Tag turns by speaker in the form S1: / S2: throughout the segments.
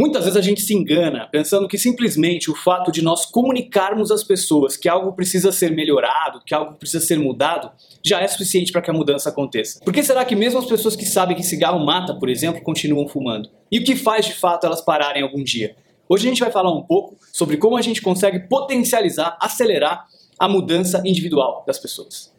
S1: Muitas vezes a gente se engana pensando que simplesmente o fato de nós comunicarmos às pessoas que algo precisa ser melhorado, que algo precisa ser mudado, já é suficiente para que a mudança aconteça. Por que será que mesmo as pessoas que sabem que cigarro mata, por exemplo, continuam fumando? E o que faz de fato elas pararem algum dia? Hoje a gente vai falar um pouco sobre como a gente consegue potencializar, acelerar a mudança individual das pessoas.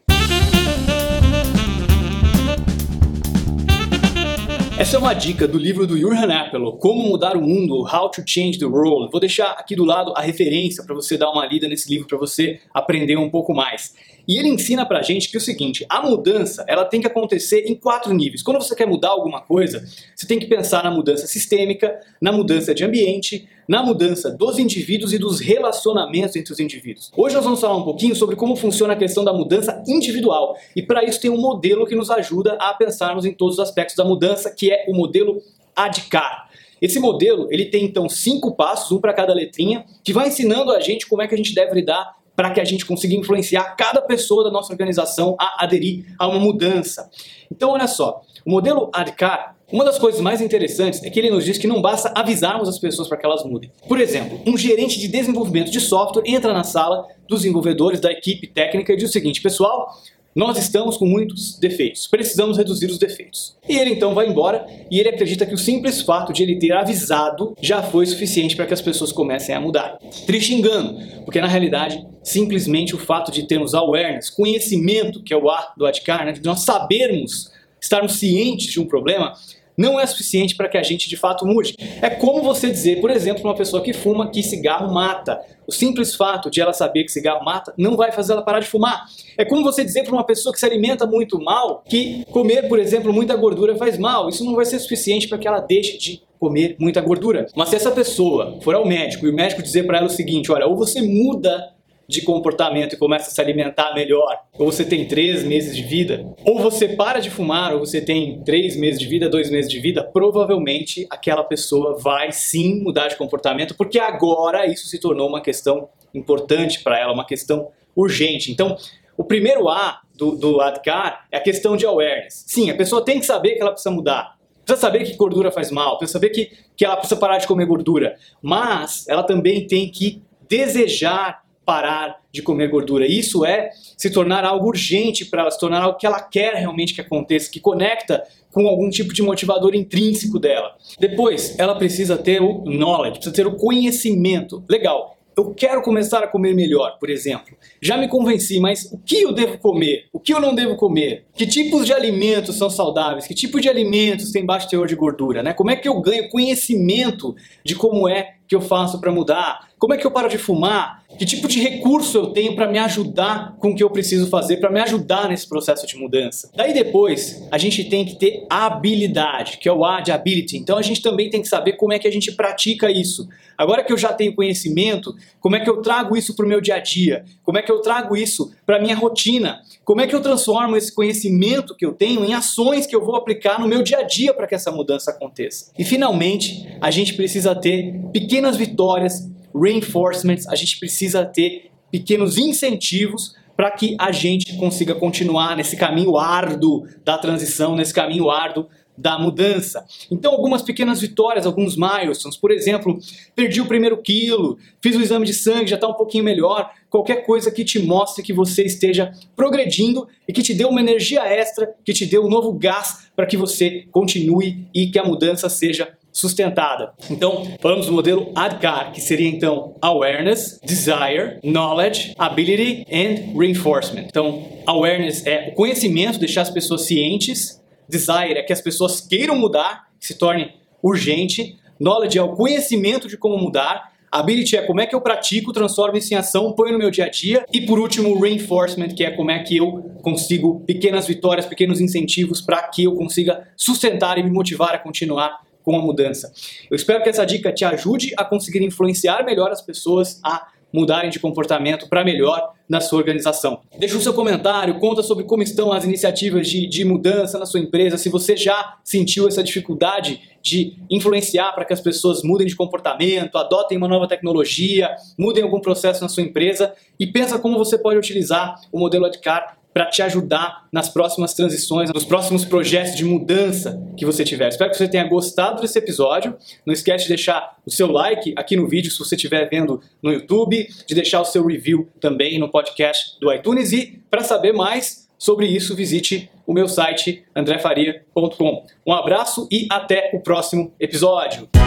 S1: Essa é uma dica do livro do Jurgen Apelo, Como Mudar o Mundo, How to Change the World. Vou deixar aqui do lado a referência para você dar uma lida nesse livro, para você aprender um pouco mais. E ele ensina pra gente que é o seguinte, a mudança, ela tem que acontecer em quatro níveis. Quando você quer mudar alguma coisa, você tem que pensar na mudança sistêmica, na mudança de ambiente, na mudança dos indivíduos e dos relacionamentos entre os indivíduos. Hoje nós vamos falar um pouquinho sobre como funciona a questão da mudança individual. E para isso tem um modelo que nos ajuda a pensarmos em todos os aspectos da mudança, que é o modelo ADKAR. Esse modelo, ele tem então cinco passos, um para cada letrinha, que vai ensinando a gente como é que a gente deve lidar para que a gente consiga influenciar cada pessoa da nossa organização a aderir a uma mudança. Então, olha só, o modelo ADKAR, uma das coisas mais interessantes é que ele nos diz que não basta avisarmos as pessoas para que elas mudem. Por exemplo, um gerente de desenvolvimento de software entra na sala dos desenvolvedores da equipe técnica e diz o seguinte: pessoal, nós estamos com muitos defeitos, precisamos reduzir os defeitos. E ele então vai embora e ele acredita que o simples fato de ele ter avisado já foi suficiente para que as pessoas comecem a mudar. Triste engano, porque na realidade, simplesmente o fato de termos awareness, conhecimento, que é o A do Adkar, né, de nós sabermos, estarmos cientes de um problema, não é suficiente para que a gente de fato mude. É como você dizer, por exemplo, uma pessoa que fuma que cigarro mata. O simples fato de ela saber que cigarro mata não vai fazer ela parar de fumar. É como você dizer para uma pessoa que se alimenta muito mal que comer, por exemplo, muita gordura faz mal. Isso não vai ser suficiente para que ela deixe de comer muita gordura. Mas se essa pessoa for ao médico e o médico dizer para ela o seguinte, olha, ou você muda de comportamento e começa a se alimentar melhor, ou você tem três meses de vida, ou você para de fumar, ou você tem três meses de vida, dois meses de vida, provavelmente aquela pessoa vai sim mudar de comportamento, porque agora isso se tornou uma questão importante para ela, uma questão urgente. Então, o primeiro A do, do ADKAR é a questão de awareness. Sim, a pessoa tem que saber que ela precisa mudar. Precisa saber que gordura faz mal, precisa saber que, que ela precisa parar de comer gordura. Mas ela também tem que desejar parar de comer gordura. Isso é se tornar algo urgente para ela, se tornar algo que ela quer realmente que aconteça, que conecta com algum tipo de motivador intrínseco dela. Depois, ela precisa ter o knowledge, precisa ter o conhecimento. Legal. Eu quero começar a comer melhor, por exemplo. Já me convenci, mas o que eu devo comer? Que eu não devo comer? Que tipos de alimentos são saudáveis? Que tipo de alimentos tem baixo teor de gordura? Né? Como é que eu ganho conhecimento de como é que eu faço para mudar? Como é que eu paro de fumar? Que tipo de recurso eu tenho para me ajudar com o que eu preciso fazer, para me ajudar nesse processo de mudança? Daí depois, a gente tem que ter habilidade, que é o A de ability. Então a gente também tem que saber como é que a gente pratica isso. Agora que eu já tenho conhecimento, como é que eu trago isso para o meu dia a dia? Como é que eu trago isso para minha rotina? Como é que eu transformo esse conhecimento que eu tenho em ações que eu vou aplicar no meu dia a dia para que essa mudança aconteça? E finalmente, a gente precisa ter pequenas vitórias reinforcements, a gente precisa ter pequenos incentivos para que a gente consiga continuar nesse caminho árduo da transição, nesse caminho árduo da mudança. Então, algumas pequenas vitórias, alguns milestones, por exemplo, perdi o primeiro quilo, fiz o exame de sangue, já está um pouquinho melhor. Qualquer coisa que te mostre que você esteja progredindo e que te dê uma energia extra, que te dê um novo gás para que você continue e que a mudança seja sustentada. Então, falamos do modelo ADKAR, que seria então awareness, desire, knowledge, ability and reinforcement. Então, awareness é o conhecimento, deixar as pessoas cientes, desire é que as pessoas queiram mudar, que se torne urgente, knowledge é o conhecimento de como mudar, Ability é como é que eu pratico, transformo isso em ação, ponho no meu dia a dia. E por último, reinforcement, que é como é que eu consigo pequenas vitórias, pequenos incentivos para que eu consiga sustentar e me motivar a continuar com a mudança. Eu espero que essa dica te ajude a conseguir influenciar melhor as pessoas a mudarem de comportamento para melhor na sua organização. Deixa o seu comentário, conta sobre como estão as iniciativas de, de mudança na sua empresa, se você já sentiu essa dificuldade de influenciar para que as pessoas mudem de comportamento, adotem uma nova tecnologia, mudem algum processo na sua empresa e pensa como você pode utilizar o modelo ADKAR para te ajudar nas próximas transições, nos próximos projetos de mudança que você tiver. Espero que você tenha gostado desse episódio. Não esquece de deixar o seu like aqui no vídeo se você estiver vendo no YouTube, de deixar o seu review também no podcast do iTunes e para saber mais sobre isso, visite o meu site andrefaria.com. Um abraço e até o próximo episódio.